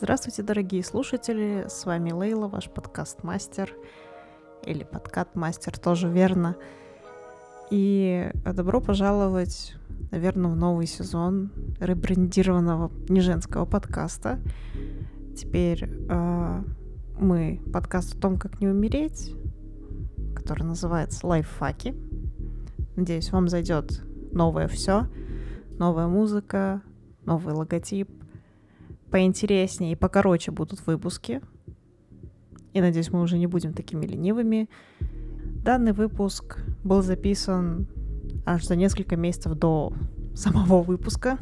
Здравствуйте, дорогие слушатели, с вами Лейла, ваш подкаст-мастер, или подкат-мастер, тоже верно. И добро пожаловать, наверное, в новый сезон ребрендированного неженского подкаста. Теперь э, мы подкаст о том, как не умереть, который называется «Лайфхаки». Надеюсь, вам зайдет новое все, новая музыка, новый логотип, поинтереснее и покороче будут выпуски. И надеюсь, мы уже не будем такими ленивыми. Данный выпуск был записан аж за несколько месяцев до самого выпуска,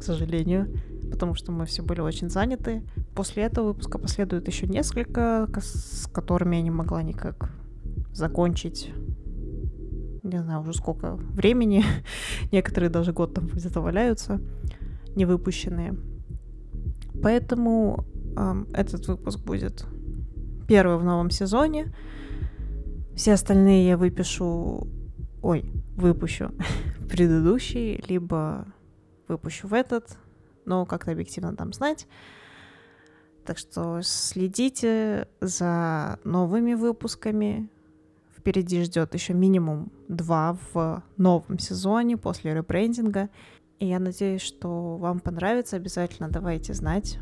к сожалению, потому что мы все были очень заняты. После этого выпуска последует еще несколько, с которыми я не могла никак закончить. Не знаю уже сколько времени. Некоторые даже год там где-то валяются, не выпущенные. Поэтому э, этот выпуск будет первый в новом сезоне. Все остальные я выпишу, ой, выпущу предыдущий, либо выпущу в этот, но как-то объективно дам знать. Так что следите за новыми выпусками. Впереди ждет еще минимум два в новом сезоне после ребрендинга. И я надеюсь, что вам понравится. Обязательно давайте знать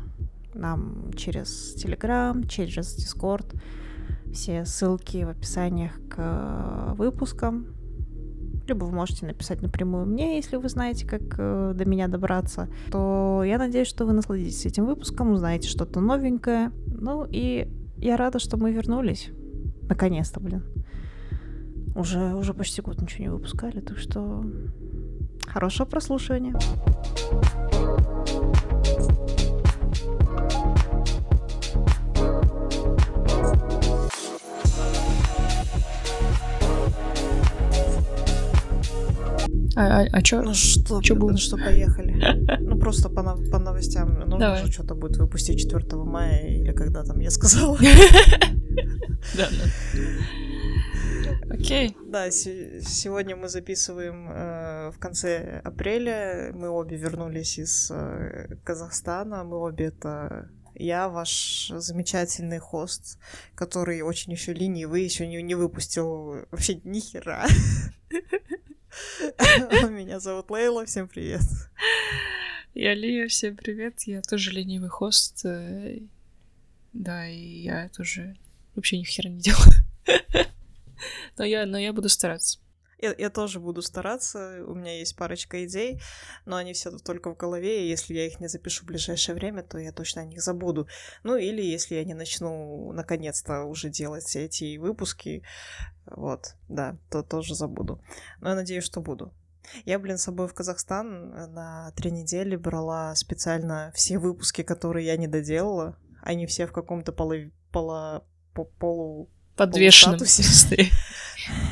нам через Telegram, через Discord. Все ссылки в описаниях к выпускам. Либо вы можете написать напрямую мне, если вы знаете, как э, до меня добраться. То я надеюсь, что вы насладитесь этим выпуском, узнаете что-то новенькое. Ну и я рада, что мы вернулись. Наконец-то, блин. Уже, уже почти год ничего не выпускали, так что Хорошего прослушивания. А, а, а чё? Ну что, чё будет? Ну что, поехали. Ну просто по, по новостям. Ну, Давай. уже что-то будет выпустить 4 мая или когда там я сказала. Да, да. Окей. Да, сегодня мы записываем э, в конце апреля. Мы обе вернулись из э, Казахстана. Мы обе это я, ваш замечательный хост, который очень еще ленивый, еще не, не выпустил вообще ни хера. Меня зовут Лейла, всем привет. Я Лия, всем привет. Я тоже ленивый хост. э, Да, и я тоже вообще ни хера не делаю. Но я, но я буду стараться. Я, я тоже буду стараться, у меня есть парочка идей, но они все только в голове, и если я их не запишу в ближайшее время, то я точно о них забуду. Ну или если я не начну наконец-то уже делать эти выпуски, вот, да, то тоже забуду. Но я надеюсь, что буду. Я, блин, с собой в Казахстан на три недели брала специально все выпуски, которые я не доделала. Они все в каком-то полу... полу... полу подвешенном состоянии.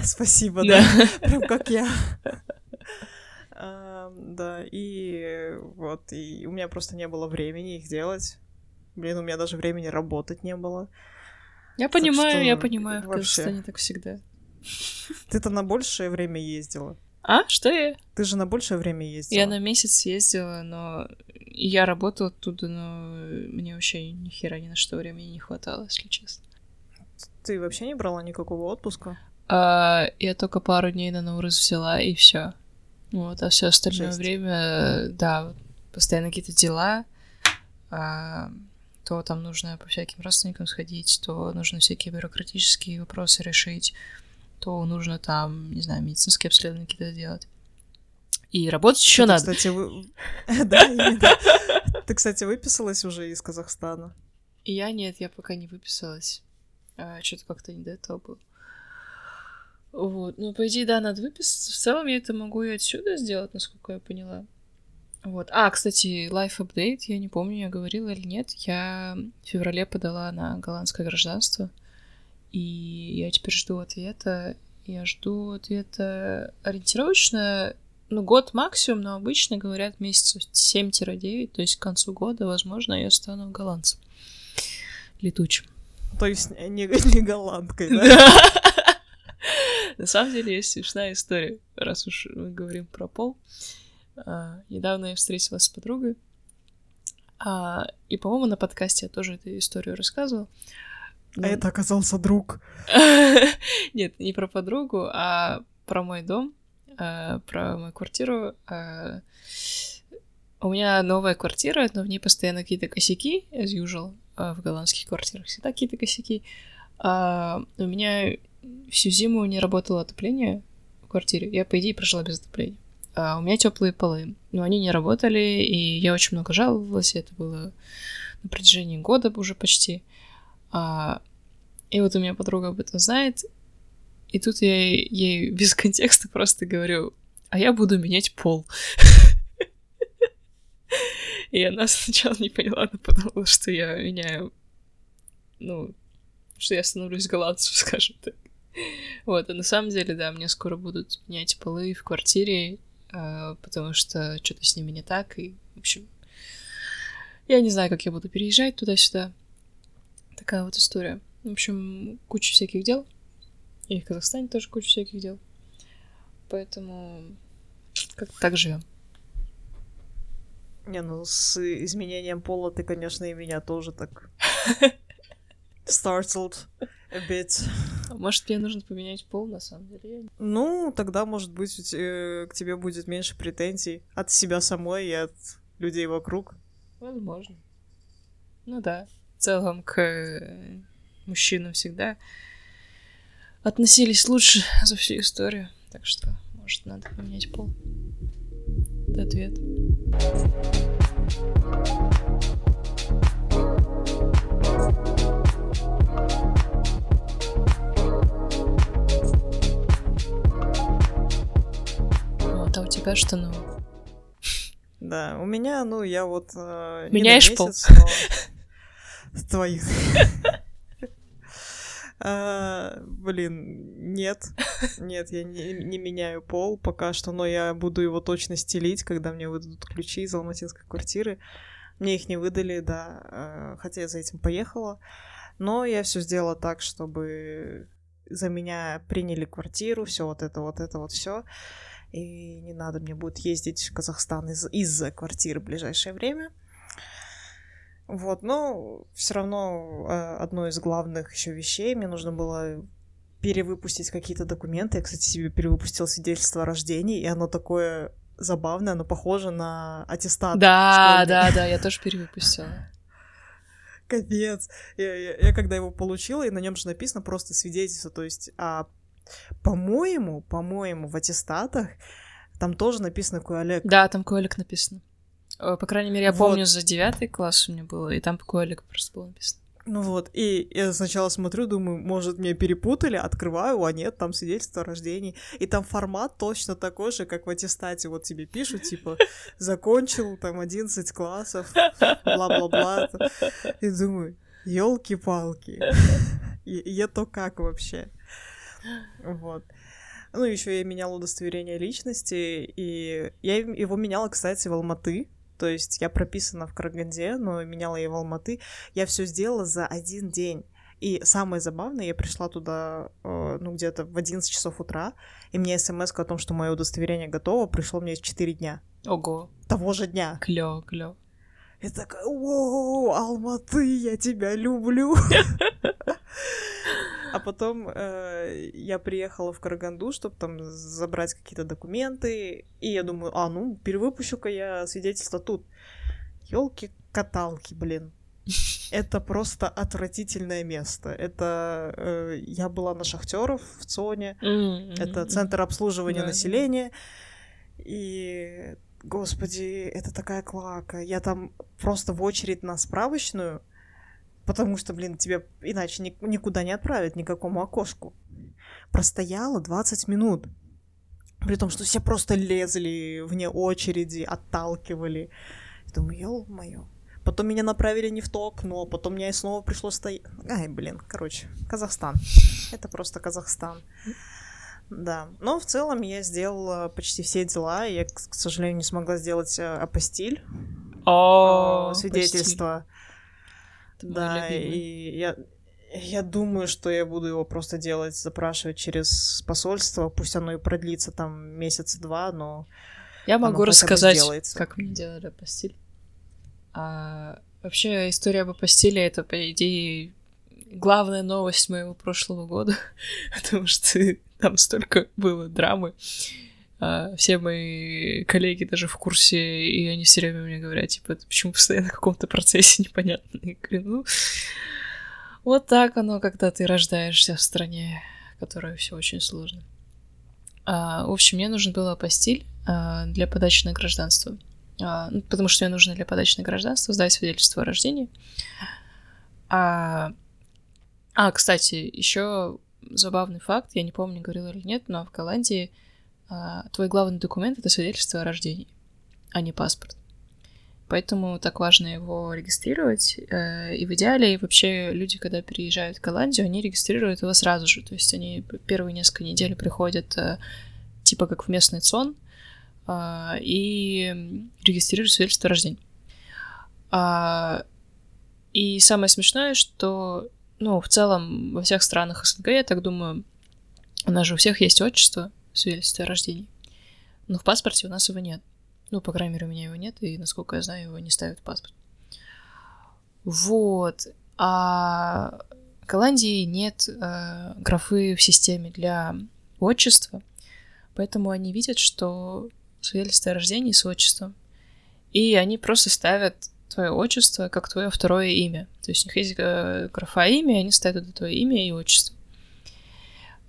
Спасибо, да. Прям как я. Да, и вот, и у меня просто не было времени их делать. Блин, у меня даже времени работать не было. Я понимаю, я понимаю, в Казахстане так всегда. Ты-то на большее время ездила. А? Что я? Ты же на большее время ездила. Я на месяц ездила, но я работала оттуда, но мне вообще ни хера ни на что времени не хватало, если честно. Ты вообще не брала никакого отпуска? А, я только пару дней на Наурыз взяла, и все. Вот, а все остальное Жесть. время, да, постоянно какие-то дела, а, то там нужно по всяким родственникам сходить, то нужно всякие бюрократические вопросы решить, то нужно там, не знаю, медицинские обследования какие-то делать. И работать еще надо. Кстати, вы... да, Ты, кстати, выписалась уже из Казахстана? Я нет, я пока не выписалась. А, что-то как-то не до этого было. Вот. Ну, по идее, да, надо выписаться. В целом я это могу и отсюда сделать, насколько я поняла. Вот. А, кстати, life update, я не помню, я говорила или нет. Я в феврале подала на голландское гражданство. И я теперь жду ответа. Я жду ответа ориентировочно, ну, год максимум, но обычно говорят месяцев 7-9, то есть к концу года, возможно, я стану голландцем летучим. То есть не, не голландкой, да? На самом деле есть смешная история, раз уж мы говорим про пол. А, недавно я встретилась с подругой. А, и, по-моему, на подкасте я тоже эту историю рассказывал. А это оказался друг. Нет, не про подругу, а про мой дом, а, про мою квартиру. У меня новая квартира, но в ней постоянно какие-то косяки, as usual, в голландских квартирах всегда какие-то косяки. У меня всю зиму не работало отопление в квартире. Я, по идее, прожила без отопления. А у меня теплые полы, но они не работали, и я очень много жаловалась. Это было на протяжении года уже почти. А, и вот у меня подруга об этом знает, и тут я ей без контекста просто говорю, а я буду менять пол. И она сначала не поняла, но подумала, что я меняю, ну, что я становлюсь голландцем, скажем так. Вот, а на самом деле, да, мне скоро будут менять полы в квартире, э, потому что что-то с ними не так, и, в общем, я не знаю, как я буду переезжать туда-сюда. Такая вот история. В общем, куча всяких дел. И в Казахстане тоже куча всяких дел. Поэтому как так живем. Не, ну с изменением пола ты, конечно, и меня тоже так startled a bit. Может, мне нужно поменять пол, на самом деле? Ну, тогда, может быть, к тебе будет меньше претензий от себя самой и от людей вокруг. Возможно. Ну да. В целом к мужчинам всегда относились лучше за всю историю. Так что, может, надо поменять пол. Это ответ. Тебя что нового? Да, у меня, ну, я вот... Э, Меняешь пол? Твоих. А, блин, нет. Нет, я не, не меняю пол пока что, но я буду его точно стелить, когда мне выдадут ключи из алматинской квартиры. Мне их не выдали, да, а, хотя я за этим поехала. Но я все сделала так, чтобы за меня приняли квартиру, все вот это, вот это, вот все. И не надо мне будет ездить в Казахстан из- из-за квартиры в ближайшее время. Вот, но все равно э, одно из главных еще вещей мне нужно было перевыпустить какие-то документы. Я, кстати, себе перевыпустила свидетельство о рождении, и оно такое забавное, оно похоже на аттестат. Да, да, да, я тоже перевыпустила. Капец. Я, я, я когда его получила, и на нем же написано просто свидетельство, то есть, а, по-моему, по-моему, в аттестатах там тоже написано Куалек. Да, там Куалек написано. Э, по крайней мере, я вот. помню, за девятый класс у меня было, и там Куалик просто было написано. Ну вот, и я сначала смотрю, думаю, может, меня перепутали, открываю, а нет, там свидетельство о рождении. И там формат точно такой же, как в аттестате. Вот тебе пишут, типа, закончил там 11 классов, бла-бла-бла. И думаю, елки-палки. И, и это как вообще? Вот. Ну, еще я меняла удостоверение личности, и я его меняла, кстати, в Алматы. То есть я прописана в Караганде, но меняла я в Алматы. Я все сделала за один день. И самое забавное, я пришла туда, э, ну, где-то в 11 часов утра, и мне смс о том, что мое удостоверение готово, пришло мне 4 дня. Ого. Того же дня. Клево, клево. Я такая, воу, Алматы, я тебя люблю. А потом э, я приехала в Караганду, чтобы там забрать какие-то документы. И я думаю, а, ну, перевыпущу-ка я свидетельство тут. Елки-каталки, блин. Это просто отвратительное место. Это э, я была на шахтеров в ЦОНе. Mm-hmm. Это центр обслуживания mm-hmm. населения. И господи, это такая клака. Я там просто в очередь на справочную Потому что, блин, тебе иначе ни, никуда не отправят, никакому окошку. Простояла 20 минут. При том, что все просто лезли вне очереди, отталкивали. Я думаю, ё-моё. Потом меня направили не в то окно, потом мне снова пришлось стоять. Ай, блин, короче, Казахстан. Это просто Казахстан. Да, но в целом я сделала почти все дела. Я, к сожалению, не смогла сделать э, апостиль. Свидетельство. Да, и я, я думаю, что я буду его просто делать, запрашивать через посольство. Пусть оно и продлится там месяц-два, но... Я могу рассказать, как мне делали постель. А вообще история об постели — это, по идее, главная новость моего прошлого года, потому что там столько было драмы. А, все мои коллеги даже в курсе, и они все время мне говорят, типа, почему постоянно в каком-то процессе непонятно. Я говорю, ну, вот так оно, когда ты рождаешься в стране, которая все очень сложно. А, в общем, мне нужен был апостиль а, для подачи на гражданство. А, ну, потому что мне нужно для подачи на гражданство сдать свидетельство о рождении. А, а кстати, еще забавный факт, я не помню, говорила или нет, но в Голландии твой главный документ — это свидетельство о рождении, а не паспорт. Поэтому так важно его регистрировать. Э, и в идеале вообще люди, когда переезжают в Голландию, они регистрируют его сразу же. То есть они первые несколько недель приходят э, типа как в местный ЦОН а, и регистрируют свидетельство о рождении. А, и самое смешное, что, ну, в целом во всех странах СНГ, я так думаю, у нас же у всех есть отчество, свидетельстве о рождении. Но в паспорте у нас его нет. Ну, по крайней мере, у меня его нет, и, насколько я знаю, его не ставят в паспорт. Вот. А в Голландии нет э, графы в системе для отчества, поэтому они видят, что свидетельство о рождении с отчеством. И они просто ставят твое отчество как твое второе имя. То есть у них есть э, графа имя, они ставят это твое имя и отчество.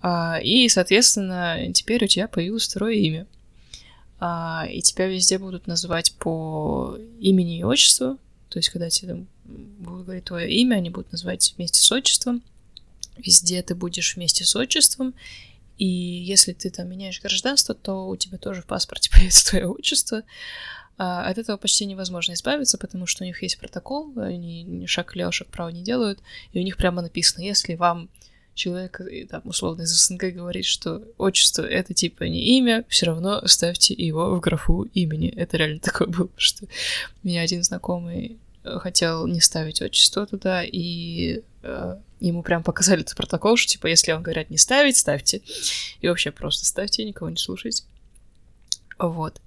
А, и, соответственно, теперь у тебя появилось второе имя. А, и тебя везде будут называть по имени и отчеству. То есть, когда тебе там будут говорить твое имя, они будут называть вместе с отчеством. Везде ты будешь вместе с отчеством. И если ты там меняешь гражданство, то у тебя тоже в паспорте появится твое отчество. А от этого почти невозможно избавиться, потому что у них есть протокол, они шаг влево, шаг вправо не делают, и у них прямо написано, если вам человек, там, условно, из СНГ говорит, что отчество — это типа не имя, все равно ставьте его в графу имени. Это реально такое было, что меня один знакомый э, хотел не ставить отчество туда, и э, ему прям показали этот протокол, что, типа, если вам говорят не ставить, ставьте. И вообще просто ставьте, никого не слушайте. Вот.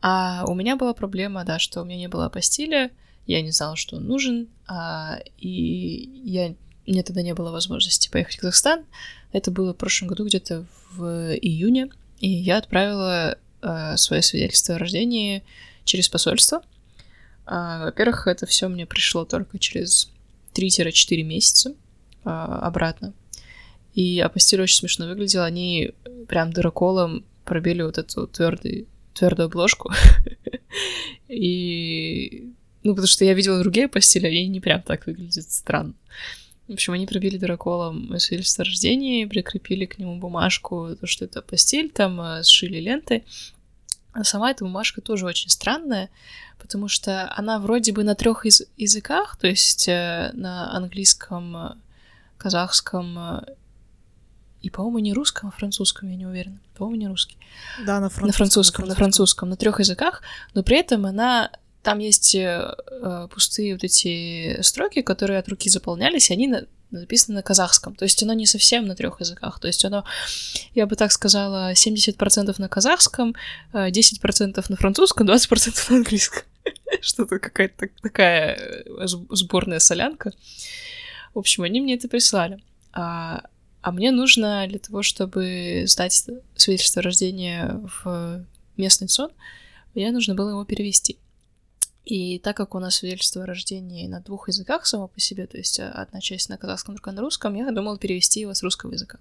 А у меня была проблема, да, что у меня не было апостиля, я не знала, что он нужен, а, и я мне тогда не было возможности поехать в Казахстан. Это было в прошлом году, где-то в июне. И я отправила э, свое свидетельство о рождении через посольство. Э, во-первых, это все мне пришло только через 3-4 месяца э, обратно. И апостиль очень смешно выглядел. Они прям дыроколом пробили вот эту твердый, твердую обложку. И... Ну, потому что я видела другие апостили, они не прям так выглядят странно. В общем, они пробили дыроколом свидетельство о рождении, прикрепили к нему бумажку, то, что это постель, там э, сшили ленты. А сама эта бумажка тоже очень странная, потому что она вроде бы на трех из языках, то есть э, на английском, э, казахском и, по-моему, не русском, а французском, я не уверена. По-моему, не русский. Да, на французском. На французском, на французском, на трех языках, но при этом она там есть э, э, пустые вот эти строки, которые от руки заполнялись, и они на, написаны на казахском. То есть оно не совсем на трех языках. То есть оно, я бы так сказала, 70% на казахском, 10% э, на французском, 20% на английском. Что-то какая-то такая э, сборная солянка. В общем, они мне это прислали. А, а мне нужно для того, чтобы сдать свидетельство о рождении в местный ЦОН, мне нужно было его перевести. И так как у нас свидетельство о рождении на двух языках само по себе, то есть э, одна часть на казахском, другая на русском, я думала перевести его с русского языка.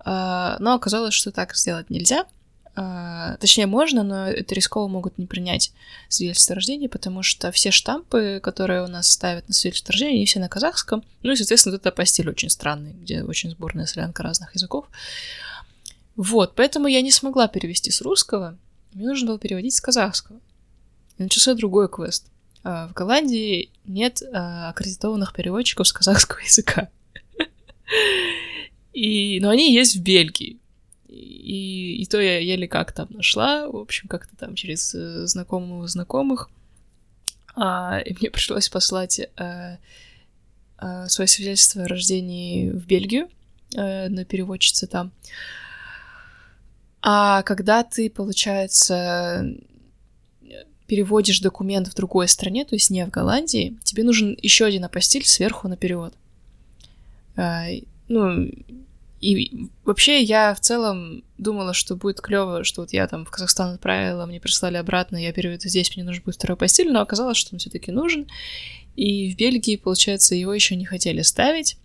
А, но оказалось, что так сделать нельзя. А, точнее, можно, но это рисково могут не принять свидетельство о рождении, потому что все штампы, которые у нас ставят на свидетельство о рождении, они все на казахском. Ну и, соответственно, вот это постель очень странный, где очень сборная солянка разных языков. Вот, поэтому я не смогла перевести с русского, мне нужно было переводить с казахского. Начался другой квест. А, в Голландии нет а, аккредитованных переводчиков с казахского языка. И, но они есть в Бельгии. И, и то я еле как там нашла, в общем, как-то там через э, знакомых знакомых. А, и мне пришлось послать а, а, свое свидетельство о рождении в Бельгию а, на переводчице там. А когда ты, получается, переводишь документ в другой стране, то есть не в Голландии, тебе нужен еще один апостиль сверху на перевод. А, ну, и вообще я в целом думала, что будет клево, что вот я там в Казахстан отправила, мне прислали обратно, я переведу здесь, мне нужен будет второй постель, но оказалось, что он все-таки нужен. И в Бельгии, получается, его еще не хотели ставить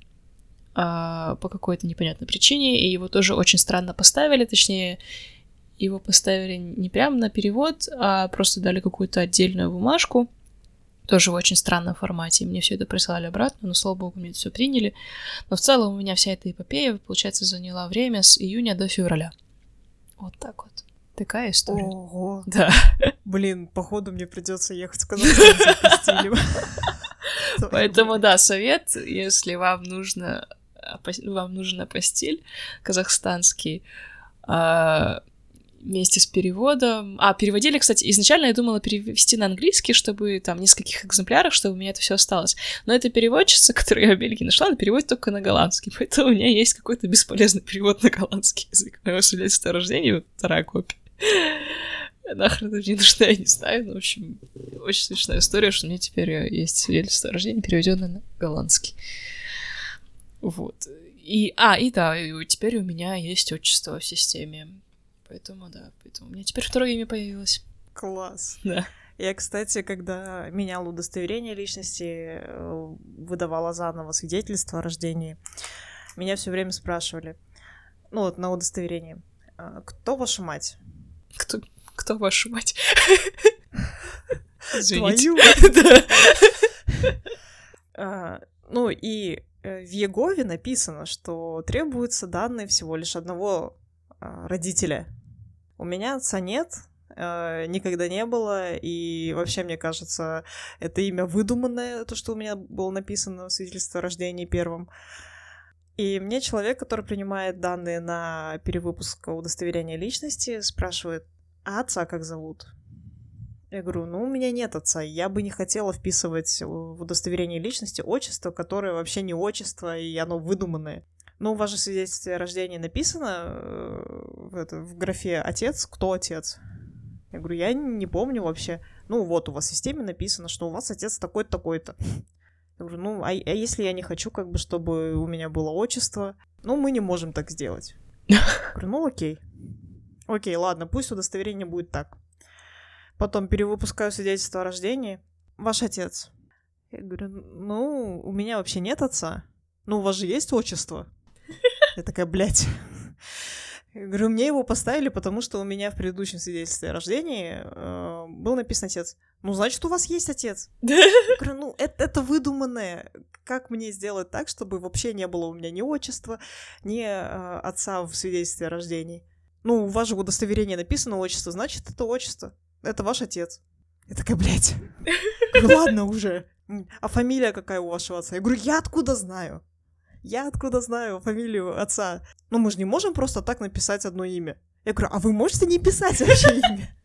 а, по какой-то непонятной причине, и его тоже очень странно поставили, точнее, его поставили не прямо на перевод, а просто дали какую-то отдельную бумажку, тоже в очень странном формате. Мне все это прислали обратно, но, слава богу, мне это все приняли. Но в целом у меня вся эта эпопея, получается, заняла время с июня до февраля. Вот так вот. Такая история. Ого. Да. Блин, походу мне придется ехать в Казахстан за. Поэтому, да, совет, если вам нужно вам нужен апостиль казахстанский, а, вместе с переводом. А, переводили, кстати, изначально я думала перевести на английский, чтобы там нескольких экземплярах, чтобы у меня это все осталось. Но эта переводчица, которую я в Бельгии нашла, она переводит только на голландский, поэтому у меня есть какой-то бесполезный перевод на голландский язык. Моего свидетельства о рождении, вот вторая копия. Нахрен это мне нужно, я не знаю, но, в общем, очень смешная история, что у меня теперь есть свидетельство о рождении, переведенное на голландский. Вот. И, а, и да, и теперь у меня есть отчество в системе. Поэтому, да, поэтому у меня теперь второе имя появилось. Класс. Да. Я, кстати, когда меняла удостоверение личности, э, выдавала заново свидетельство о рождении, меня все время спрашивали, ну вот на удостоверении, «А кто ваша мать? Кто, кто ваша мать? Извините. А, ну и э, в Егове написано, что требуются данные всего лишь одного родителя. У меня отца нет, э, никогда не было, и вообще, мне кажется, это имя выдуманное, то, что у меня было написано в свидетельстве о рождении первым. И мне человек, который принимает данные на перевыпуск удостоверения личности, спрашивает, а отца как зовут? Я говорю, ну, у меня нет отца, я бы не хотела вписывать в удостоверение личности отчество, которое вообще не отчество, и оно выдуманное. Ну, у вас же свидетельстве о рождении написано э, в, это, в графе «отец», кто отец? Я говорю, я не помню вообще. Ну, вот у вас в системе написано, что у вас отец такой-то, такой-то. Я говорю, ну, а, а если я не хочу, как бы, чтобы у меня было отчество? Ну, мы не можем так сделать. Я говорю, ну, окей. Окей, ладно, пусть удостоверение будет так. Потом перевыпускаю свидетельство о рождении. Ваш отец. Я говорю, ну, у меня вообще нет отца. Ну, у вас же есть отчество. Я такая, блядь. Я говорю, мне его поставили, потому что у меня в предыдущем свидетельстве о рождении э, был написан отец. Ну, значит, у вас есть отец. Я говорю, ну, это, это выдуманное. Как мне сделать так, чтобы вообще не было у меня ни отчества, ни э, отца в свидетельстве о рождении? Ну, у вас же в удостоверении написано отчество, значит, это отчество. Это ваш отец. Я такая, блядь. Говорю, ладно уже. А фамилия какая у вашего отца? Я говорю, я откуда знаю? Я откуда знаю фамилию отца? Ну, мы же не можем просто так написать одно имя. Я говорю, а вы можете не писать вообще имя?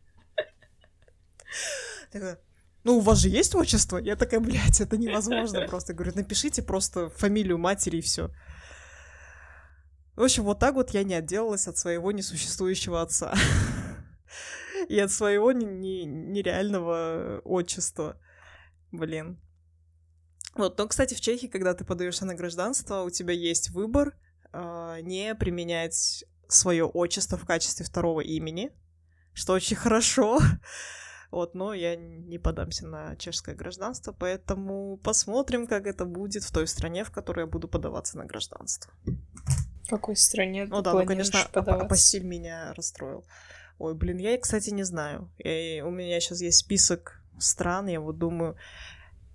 ну, у вас же есть отчество? Я такая, блядь, это невозможно просто. Говорю, напишите просто фамилию матери и все. В общем, вот так вот я не отделалась от своего несуществующего отца. И от своего нереального отчества. Блин. Вот, но, кстати, в Чехии, когда ты подаешься на гражданство, у тебя есть выбор э, не применять свое отчество в качестве второго имени, что очень хорошо. Вот, но я не подамся на чешское гражданство, поэтому посмотрим, как это будет в той стране, в которой я буду подаваться на гражданство. В какой стране Ну да, ну, конечно, апостиль меня расстроил. Ой, блин, я, кстати, не знаю. Я, у меня сейчас есть список стран, я вот думаю,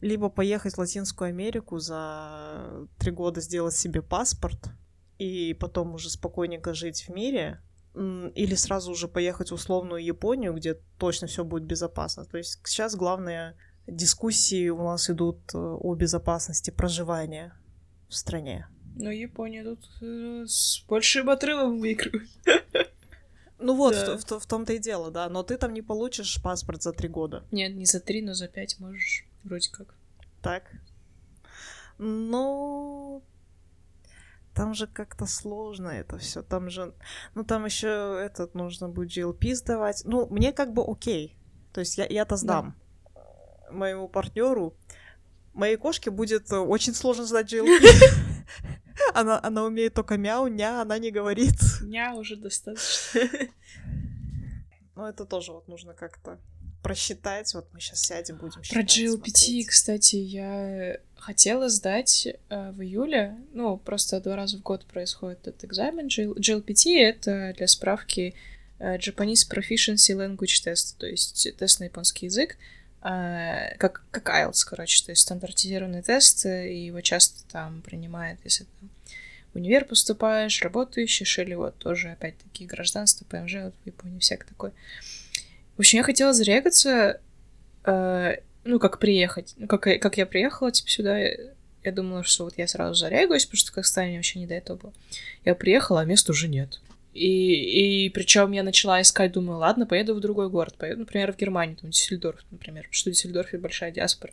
либо поехать в Латинскую Америку за три года сделать себе паспорт и потом уже спокойненько жить в мире, или сразу уже поехать в условную Японию, где точно все будет безопасно. То есть сейчас главные дискуссии у нас идут э, о безопасности проживания в стране. Ну, Япония тут э, с большим отрывом выигрывает. Ну вот, да. в, в, в том-то и дело, да. Но ты там не получишь паспорт за три года. Нет, не за три, но за пять можешь. Вроде как. Так. Но там же как-то сложно это все. Там же, ну там еще этот нужно будет GLP сдавать. Ну, мне как бы окей. То есть я, я-то сдам да. моему партнеру. Моей кошке будет очень сложно сдать GLP. Она, она умеет только мяу, ня, она не говорит. Ня уже достаточно. Ну, это тоже вот нужно как-то просчитать. Вот мы сейчас сядем, будем считать. Про GLPT, смотреть. кстати, я хотела сдать э, в июле. Ну, просто два раза в год происходит этот экзамен. GLPT — это для справки э, Japanese Proficiency Language Test, то есть тест на японский язык. Э, как, как IELTS, короче, то есть стандартизированный тест, и его часто там принимают, если ты в универ поступаешь, работающий, или вот тоже, опять-таки, гражданство, ПМЖ, вот в Японии всякое такое. В общем, я хотела зарегаться, э, ну, как приехать, ну, как, как я приехала, типа, сюда, я думала, что вот я сразу зарегаюсь, потому что в Казахстане вообще не до этого было. Я приехала, а места уже нет. И, и причем я начала искать, думаю, ладно, поеду в другой город, поеду, например, в Германию, там, Дюссельдорф, например, потому что в Дюссельдорфе большая диаспора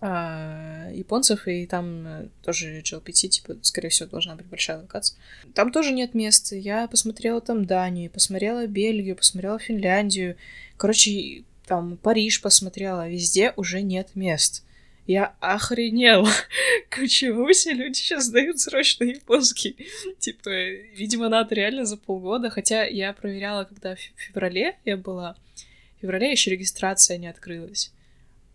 а, японцев, и там э, тоже GLPT, типа, скорее всего, должна быть большая локация. Там тоже нет места. Я посмотрела там Данию, посмотрела Бельгию, посмотрела Финляндию. Короче, там Париж посмотрела, везде уже нет мест. Я охренела. Почему все люди сейчас сдают срочно японский? Типа, видимо, надо реально за полгода. Хотя я проверяла, когда в феврале я была. В феврале еще регистрация не открылась.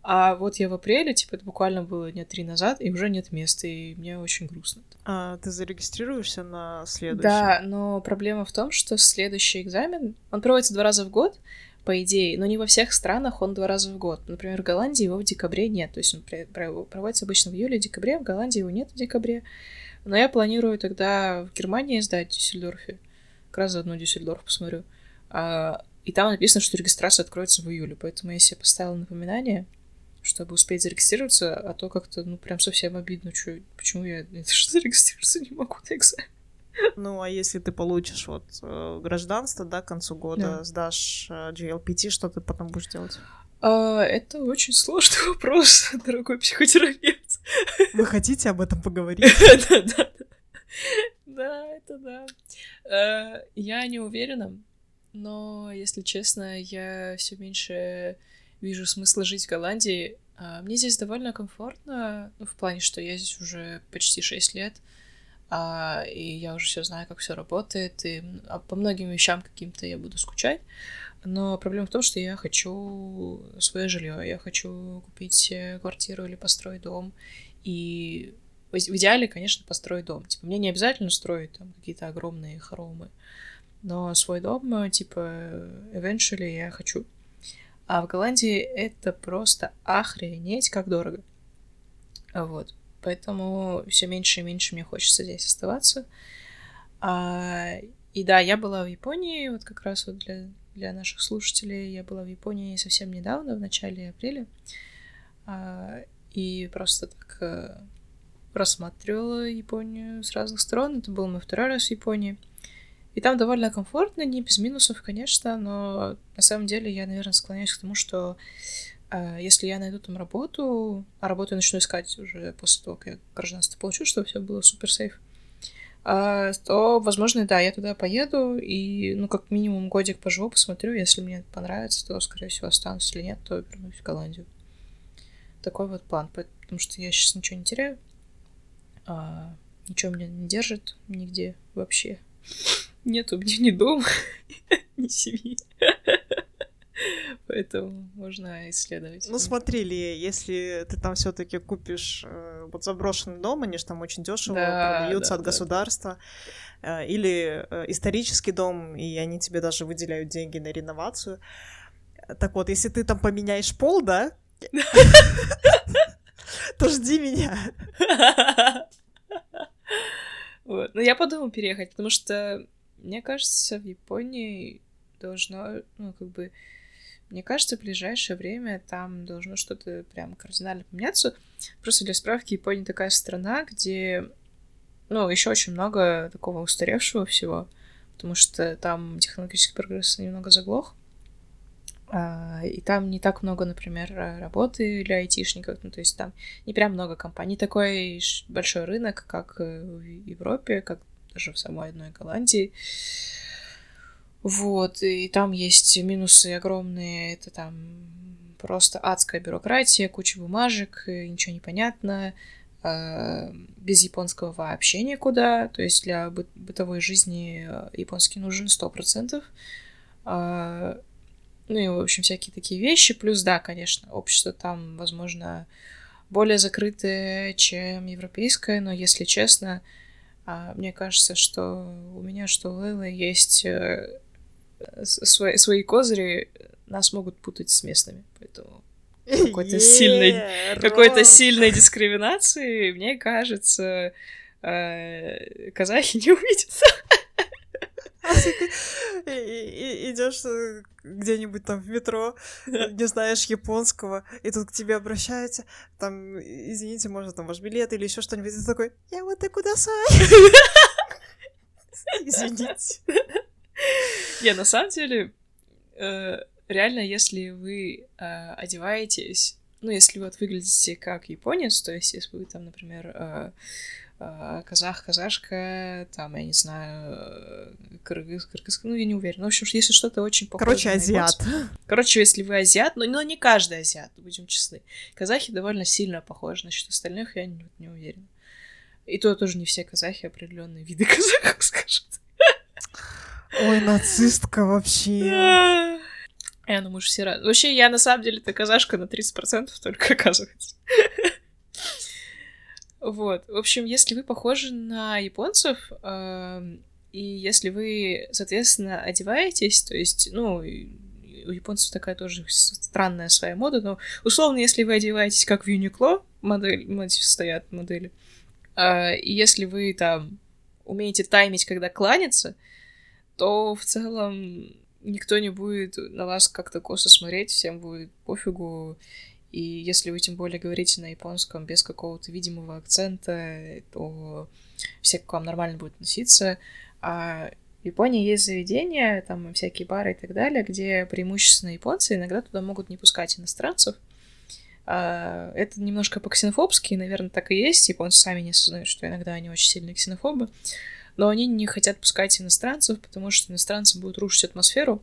А вот я в апреле, типа, это буквально было дня три назад, и уже нет места, и мне очень грустно. А ты зарегистрируешься на следующий? Да, но проблема в том, что следующий экзамен, он проводится два раза в год, по идее, но не во всех странах он два раза в год. Например, в Голландии его в декабре нет, то есть он проводится обычно в июле-декабре, в Голландии его нет в декабре. Но я планирую тогда в Германии сдать в Дюссельдорфе. Как раз заодно Дюссельдорф посмотрю. А, и там написано, что регистрация откроется в июле, поэтому я себе поставила напоминание, чтобы успеть зарегистрироваться, а то как-то, ну, прям совсем обидно, что, почему я это что зарегистрироваться не могу на экзамен. Ну, а если ты получишь вот э, гражданство, да, к концу года, да. сдашь э, GLPT, что ты потом будешь делать? А, это очень сложный вопрос, дорогой психотерапевт. Вы хотите об этом поговорить? Да, да, да. это да. Э, я не уверена, но, если честно, я все меньше вижу смысла жить в Голландии. А, мне здесь довольно комфортно, ну, в плане, что я здесь уже почти 6 лет, а, и я уже все знаю, как все работает, и а по многим вещам каким-то я буду скучать. Но проблема в том, что я хочу свое жилье, я хочу купить э, квартиру или построить дом. И в идеале, конечно, построить дом. Типа, мне не обязательно строить там какие-то огромные хоромы, но свой дом, э, типа, eventually я хочу. А в Голландии это просто охренеть как дорого. Вот. Поэтому все меньше и меньше мне хочется здесь оставаться. А, и да, я была в Японии, вот как раз вот для, для наших слушателей, я была в Японии совсем недавно, в начале апреля. А, и просто так просматривала Японию с разных сторон. Это был мой второй раз в Японии. И там довольно комфортно, не без минусов, конечно, но на самом деле я, наверное, склоняюсь к тому, что э, если я найду там работу, а работу я начну искать уже после того, как я гражданство получу, чтобы все было супер сейф, э, то, возможно, да, я туда поеду и, ну, как минимум годик поживу, посмотрю, если мне понравится, то, скорее всего, останусь, если нет, то вернусь в Голландию. Такой вот план, потому что я сейчас ничего не теряю, а, ничего меня не держит нигде вообще. Нет у меня ни дома, ни семьи. Поэтому можно исследовать. Ну, смотри, Ли, если ты там все-таки купишь э, вот заброшенный дом, они же там очень дешево да, продаются да, от да. государства, э, или э, исторический дом, и они тебе даже выделяют деньги на реновацию. Так вот, если ты там поменяешь пол, да, то жди меня. Вот. Но я подумаю переехать, потому что мне кажется, в Японии должно, ну, как бы, мне кажется, в ближайшее время там должно что-то прям кардинально поменяться. Просто для справки, Япония такая страна, где, ну, еще очень много такого устаревшего всего, потому что там технологический прогресс немного заглох. А, и там не так много, например, работы для айтишников, ну, то есть там не прям много компаний. такой большой рынок, как в Европе, как даже в самой одной Голландии. Вот, и там есть минусы огромные, это там просто адская бюрократия, куча бумажек, ничего не понятно, э, без японского вообще никуда, то есть для бы- бытовой жизни э, японский нужен сто процентов. А, ну и, в общем, всякие такие вещи. Плюс, да, конечно, общество там, возможно, более закрытое, чем европейское, но, если честно, а, мне кажется, что у меня, что у Лейлы есть э, свои, свои козыри, нас могут путать с местными, поэтому какой-то сильной, какой-то сильной дискриминации, мне кажется, э, казахи не увидят. Идешь э, где-нибудь там в метро, не знаешь японского, и тут к тебе обращаются, там, извините, можно там ваш билет или еще что-нибудь, и ты такой, я вот и куда Извините. Не, на самом деле, э, реально, если вы э, одеваетесь, ну, если вот выглядите как японец, то есть если вы там, например, э, казах, казашка, там, я не знаю, кыргыз, кыргыз, ну, я не уверена. В общем, если что-то очень похоже Короче, азиат. Японцев. Короче, если вы азиат, но, но не каждый азиат, будем честны. Казахи довольно сильно похожи, насчет остальных я не, не уверена. И то тоже не все казахи, определенные виды казахов, скажут. Ой, нацистка вообще. Я ну мы же все рады. Вообще, я на самом деле то казашка на 30% только оказывается. Вот. В общем, если вы похожи на японцев, э, и если вы, соответственно, одеваетесь, то есть, ну, у японцев такая тоже странная своя мода, но условно, если вы одеваетесь как в Uniqlo, модель, стоят модели, э, и если вы там умеете таймить, когда кланяться, то в целом никто не будет на вас как-то косо смотреть, всем будет пофигу. И если вы тем более говорите на японском без какого-то видимого акцента, то все к вам нормально будут относиться. А в Японии есть заведения, там всякие бары и так далее, где преимущественно японцы иногда туда могут не пускать иностранцев. А, это немножко по-ксенофобски, наверное, так и есть. Японцы сами не осознают, что иногда они очень сильные ксенофобы но они не хотят пускать иностранцев, потому что иностранцы будут рушить атмосферу.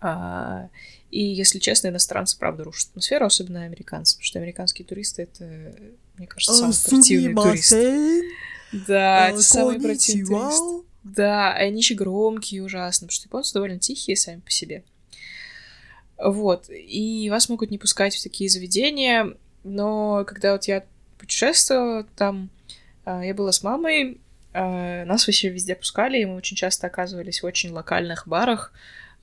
А, и, если честно, иностранцы, правда, рушат атмосферу, особенно американцы, потому что американские туристы — это, мне кажется, самый противный турист. Да, это самый противный турист. Да, они еще громкие ужасно, потому что японцы довольно тихие сами по себе. Вот, и вас могут не пускать в такие заведения, но когда вот я путешествовала там, а, я была с мамой, а, нас вообще везде пускали, и мы очень часто оказывались в очень локальных барах,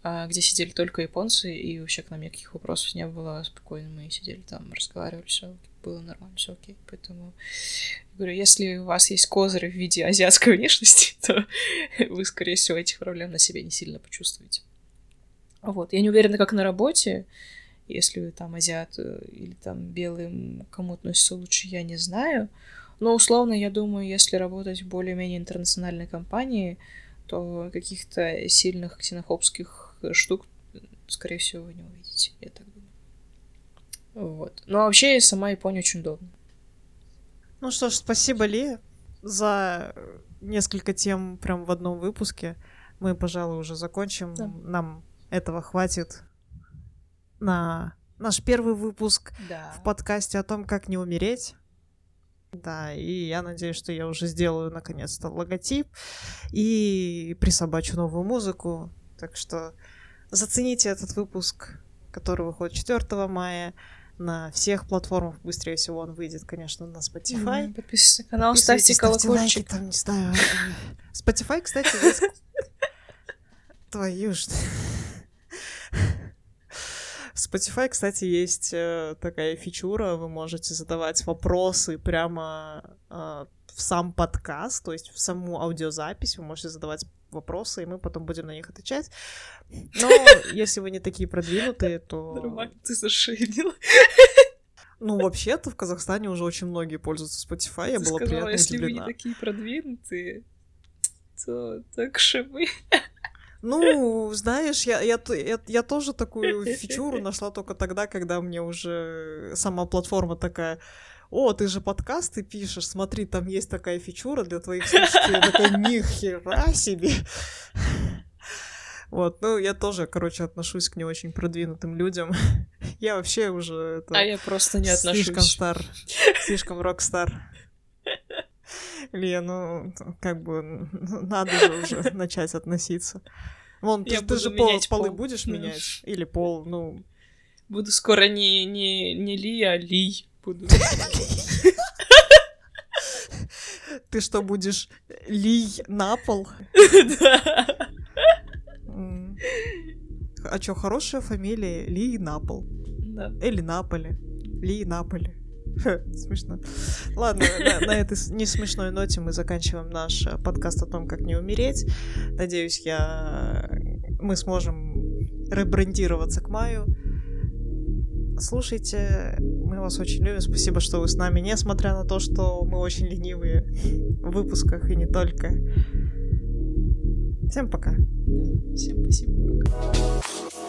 где сидели только японцы, и вообще к нам никаких вопросов не было. Спокойно мы сидели там, разговаривали, все было нормально, все окей. Поэтому говорю, если у вас есть козырь в виде азиатской внешности, то вы, скорее всего, этих проблем на себе не сильно почувствуете. Вот. Я не уверена, как на работе, если там азиат э, или там белый, кому относится лучше, я не знаю. Но условно, я думаю, если работать в более-менее интернациональной компании, то каких-то сильных ксенофобских штук, скорее всего, вы не увидите, я так думаю. Вот. Но вообще сама Япония очень удобна. Ну что ж, спасибо, Ли, за несколько тем прям в одном выпуске. Мы, пожалуй, уже закончим. Да. Нам этого хватит на наш первый выпуск да. в подкасте о том, как не умереть. Да, и я надеюсь, что я уже сделаю наконец-то логотип и присобачу новую музыку. Так что зацените этот выпуск, который выходит 4 мая на всех платформах. Быстрее всего он выйдет, конечно, на Spotify. Mm, подписывайтесь на канал, ставьте колокольчик. там, не знаю. Spotify, кстати. Твою ж... В Spotify, кстати, есть э, такая фичура, вы можете задавать вопросы прямо э, в сам подкаст, то есть в саму аудиозапись вы можете задавать вопросы, и мы потом будем на них отвечать. Но если вы не такие продвинутые, то... Нормально, ты зашейдила. Ну, вообще-то в Казахстане уже очень многие пользуются Spotify, я ты была сказала, приятно если удивлена. вы не такие продвинутые, то так же мы. Ну, знаешь, я, я, я, я тоже такую фичуру нашла только тогда, когда мне уже сама платформа такая, о, ты же подкасты пишешь, смотри, там есть такая фичура для твоих слушателей. Я такая, нихера себе. Вот, ну, я тоже, короче, отношусь к не очень продвинутым людям. Я вообще уже... Это, а я просто не отношусь. Слишком стар, слишком рок-стар. Илья, ну, как бы, надо же уже начать относиться. Вон, ты, ты же пол, полы пол. будешь менять? Или пол, ну... Буду скоро не, не, не Ли, а Ли буду. Ты что, будешь Ли на пол? Да. А что, хорошая фамилия Ли Напол. Да. Или Наполи. Ли Наполи. Смешно. Ладно, на, на этой не смешной ноте мы заканчиваем наш э, подкаст о том, как не умереть. Надеюсь, я... мы сможем ребрендироваться к маю. Слушайте, мы вас очень любим. Спасибо, что вы с нами, несмотря на то, что мы очень ленивые в выпусках и не только. Всем пока. Да, всем спасибо. Пока.